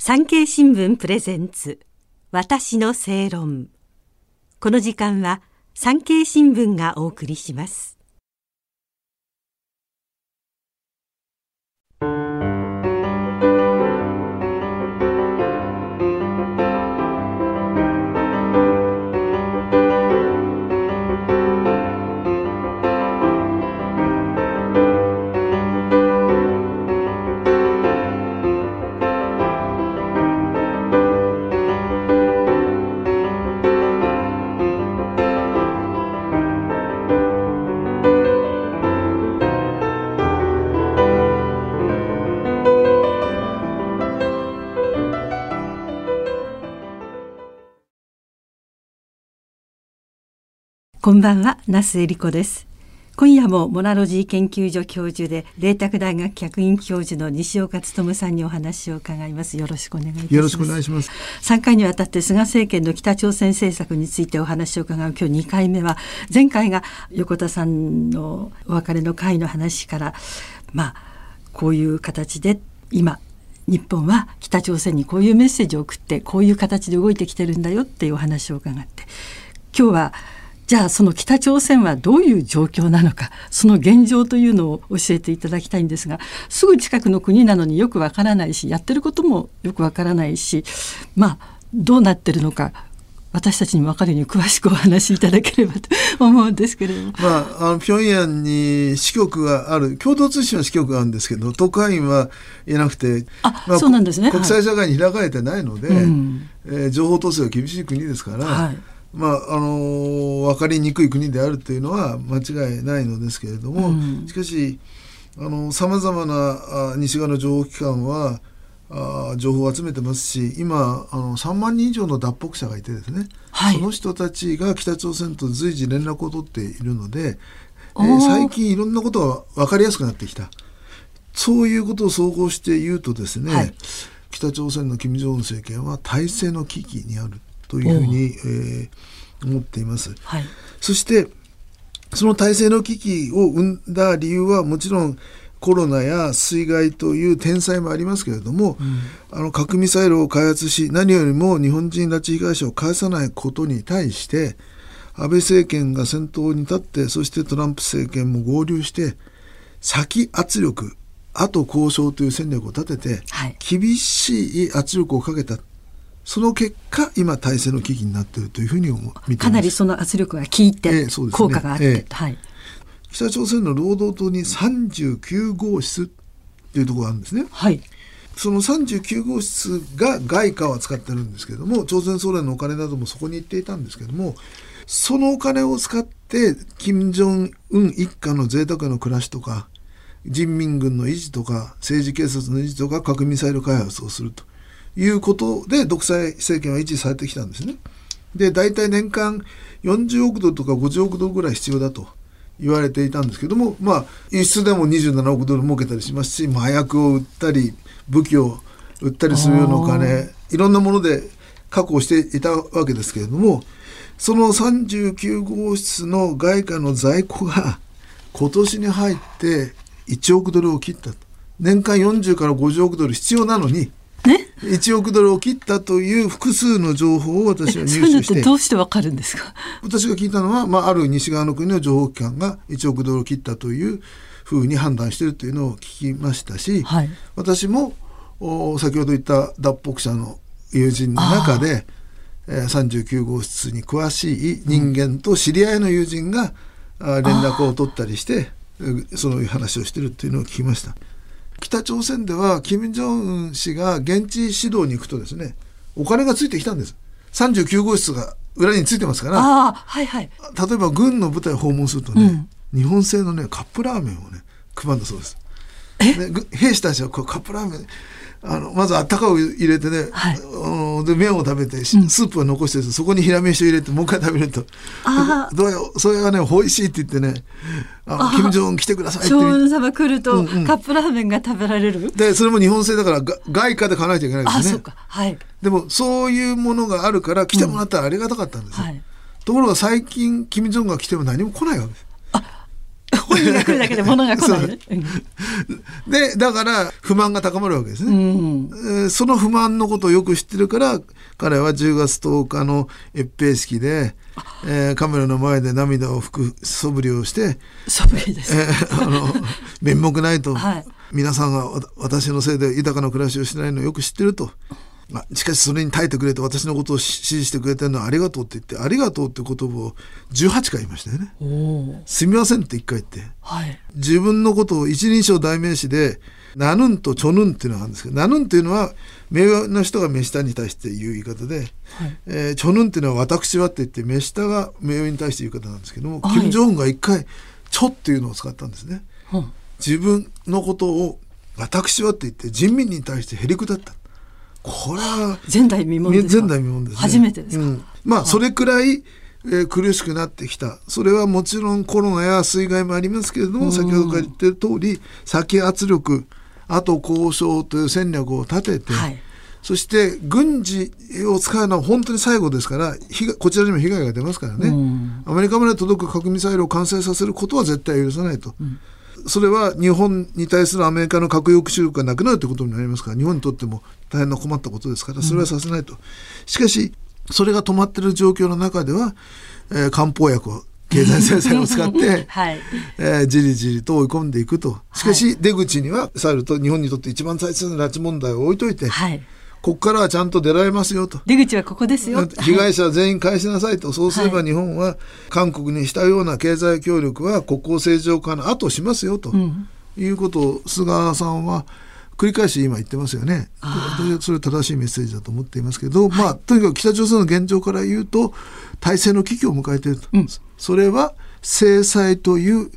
産経新聞プレゼンツ。私の正論。この時間は産経新聞がお送りします。こんばんは、那須恵理子です。今夜もモナロジー研究所教授で麗澤大学客員教授の西岡努さんにお話を伺います。よろしくお願いいたします。よろしくお願いします。3回にわたって菅政権の北朝鮮政策についてお話を伺う今日2回目は前回が横田さんのお別れの会の話からまあこういう形で今日本は北朝鮮にこういうメッセージを送ってこういう形で動いてきてるんだよっていうお話を伺って今日はじゃあその北朝鮮はどういう状況なのかその現状というのを教えていただきたいんですがすぐ近くの国なのによくわからないしやってることもよくわからないしまあどうなってるのか私たちに分かるように詳しくお話しいただければと思うんですけれども。まあ、あの平壌に支局がある共同通信の支局があるんですけど特派員はいなくてあ、まあ、そうなんですね。国際社会に開かれてないので、うん。えー情報統制が厳しい国ですから、はいまああのー分かりにくい国であるというのは間違いないのですけれども、うん。しかしさまざまなあ西側の情報機関はあ情報を集めてますし今あの3万人以上の脱北者がいてですね、はい。その人たちが北朝鮮と随時連絡を取っているので、えー最近いろんなことが分かりやすくなってきた。そういうことを総合して言うとですね、はい。北朝鮮の金正恩政権は体制の危機にあるというふうに、えー思っています。はい。そしてその体制の危機を生んだ理由はもちろんコロナや水害という天災もありますけれども、あの核ミサイルを開発し何よりも日本人拉致被害者を返さないことに対して安倍政権が先頭に立ってそしてトランプ政権も合流して先圧力後交渉という戦略を立てて、はい。厳しい圧力をかけたその結果今体制の危機になっているというふうに思見ています。かなりその圧力が効いて、ええそうですね。効果があって、ええ。はい、北朝鮮の労働党に39号室っていうところがあるんですね。はい、その39号室が外貨を使ってるんですけれども朝鮮総連のお金などもそこに行っていたんですけどもそのお金を使って金正恩一家の贅沢な暮らしとか人民軍の維持とか政治警察の維持とか核ミサイル開発をするということで独裁政権は維持されてきたんですね。で大体年間40億ドルとか50億ドルぐらい必要だと言われていたんですけどもまあ輸出でも27億ドル儲けたりしますし麻薬を売ったり武器を売ったりするようなお金いろんなもので確保していたわけですけれどもその39号室の外貨の在庫が今年に入って1億ドルを切った年間40から50億ドル必要なのにね？1億ドルを切ったという複数の情報を私は入手して。てどうしてわかるんですか？私が聞いたのは、まあ、ある西側の国の情報機関が1億ドルを切ったというふうに判断しているというのを聞きましたし、はい。私もお先ほど言った脱北者の友人の中で、えー39号室に詳しい人間と知り合いの友人が、あ連絡を取ったりしてえそういう話をしているというのを聞きました。北朝鮮では金正恩氏が現地指導に行くとですねお金がついてきたんです。39号室が裏についてますから。ああはいはい。例えば軍の部隊を訪問するとね、日本製のねカップラーメンをね配るんだそうです。でぐ兵士たちはこうカップラーメンあのまずあったかいを入れてね、はい。で麺を食べてしスープを残してそこにヒラメシを入れてもう一回食べると。あどうよそれがね美味しいって言ってねあの金正恩来てくださいって将言う軍様来ると、うんうん。カップラーメンが食べられる？でそれも日本製だからが外貨で買わないといけないですね。あそうか。はい。でもそういうものがあるから来てもらったらありがたかったんですよ、はい。ところが最近金正恩が来ても何も来ないわけです本人が来るだけで物が来ないね。でだから不満が高まるわけですね、うんえーその不満のことをよく知ってるから彼は10月10日の閲兵式で、えーカメラの前で涙を拭く素振りをして、そうです。えーあの 面目ないと、はい皆さんがわ私のせいで豊かな暮らしをしてないのをよく知ってると。まあ、しかしそれに耐えてくれて私のことを支持してくれてるのはありがとうって言ってありがとうって言葉を18回言いましたよね。すみませんって1回言って。はい。自分のことを一人称代名詞で「ナヌン」と「チョヌン」っていうのがあるんですけど「ナヌン」っていうのは名誉の人が目下に対して言う言い方ではい。「えーチョヌン」っていうのは「私は」って言って目下が名誉に対して言う言い方なんですけども、はい金正恩が一回「チョ」っていうのを使ったんですね。うん自分のことを「私は」って言って人民に対してへりくだった。これは前代未聞ですか？前代未聞ですね。初めてですか？うんまあそれくらい、えー苦しくなってきたそれはもちろんコロナや水害もありますけれども先ほどから言ってる通り先圧力あと交渉という戦略を立てて、はい。そして軍事を使うのは本当に最後ですからこちらにも被害が出ますからね、うんアメリカまで届く核ミサイルを完成させることは絶対許さないと。それは日本に対するアメリカの核抑止力がなくなるということになりますから日本にとっても大変な困ったことですからそれはさせないと、しかしそれが止まっている状況の中では、えー漢方薬を経済制裁を使って、はい。えーじりじりと追い込んでいくとしかし出口にはさると日本にとって一番大切な拉致問題を置いといて、はい。ここからはちゃんと出られますよと。出口はここですよ。被害者全員返しなさいと、そうすればは日本は韓国にしたような経済協力は国交正常化の後しますよと、ん。いうことを菅さんは繰り返し今言ってますよね。私はそれ正しいメッセージだと思っていますけど、まあとにかく北朝鮮の現状から言うと体制の危機を迎えていると、うん。それは制裁という、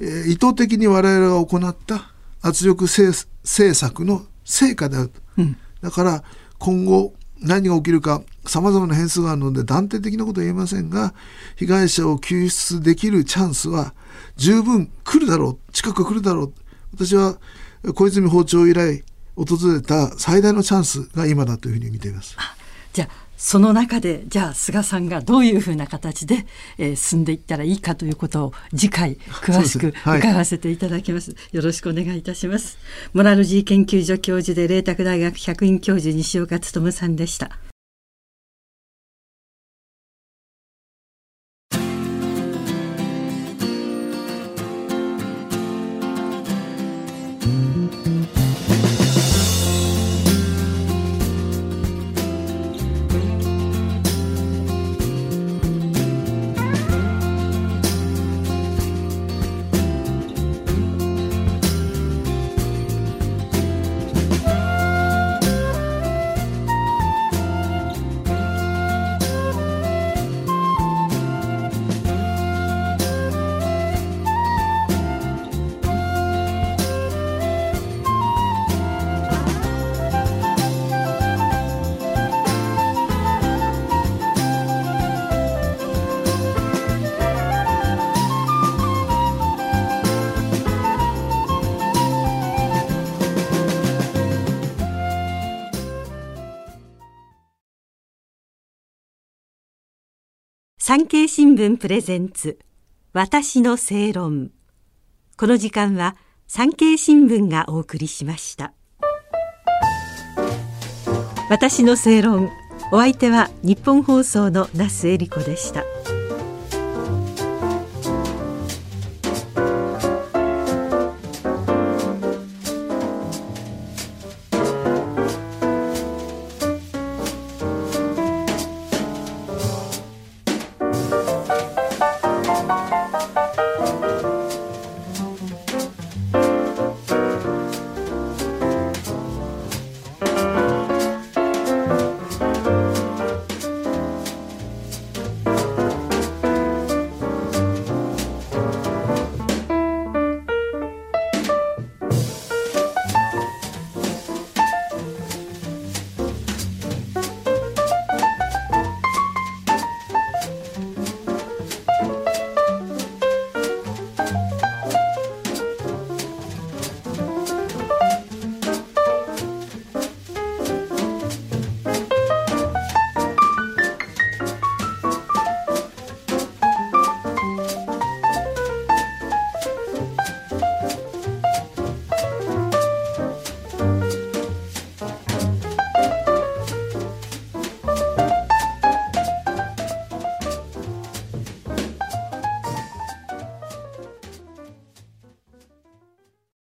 えー意図的に我々が行った圧力政政策の成果であると。うんだから今後何が起きるか様々な変数があるので断定的なことは言えませんが被害者を救出できるチャンスは十分来るだろう近く来るだろう私は小泉包丁以来訪れた最大のチャンスが今だというふうに見ています。じゃその中でじゃあ菅さんがどういうふうな形で、えー進んでいったらいいかということを次回詳しく伺わせていただきます、よろしくお願いいたします。モラルジー研究所教授で麗澤大学客員教授西岡努さんでした産経新聞プレゼンツ私の正論。この時間は産経新聞がお送りしました。私の正論。お相手は日本放送の那須恵理子でした。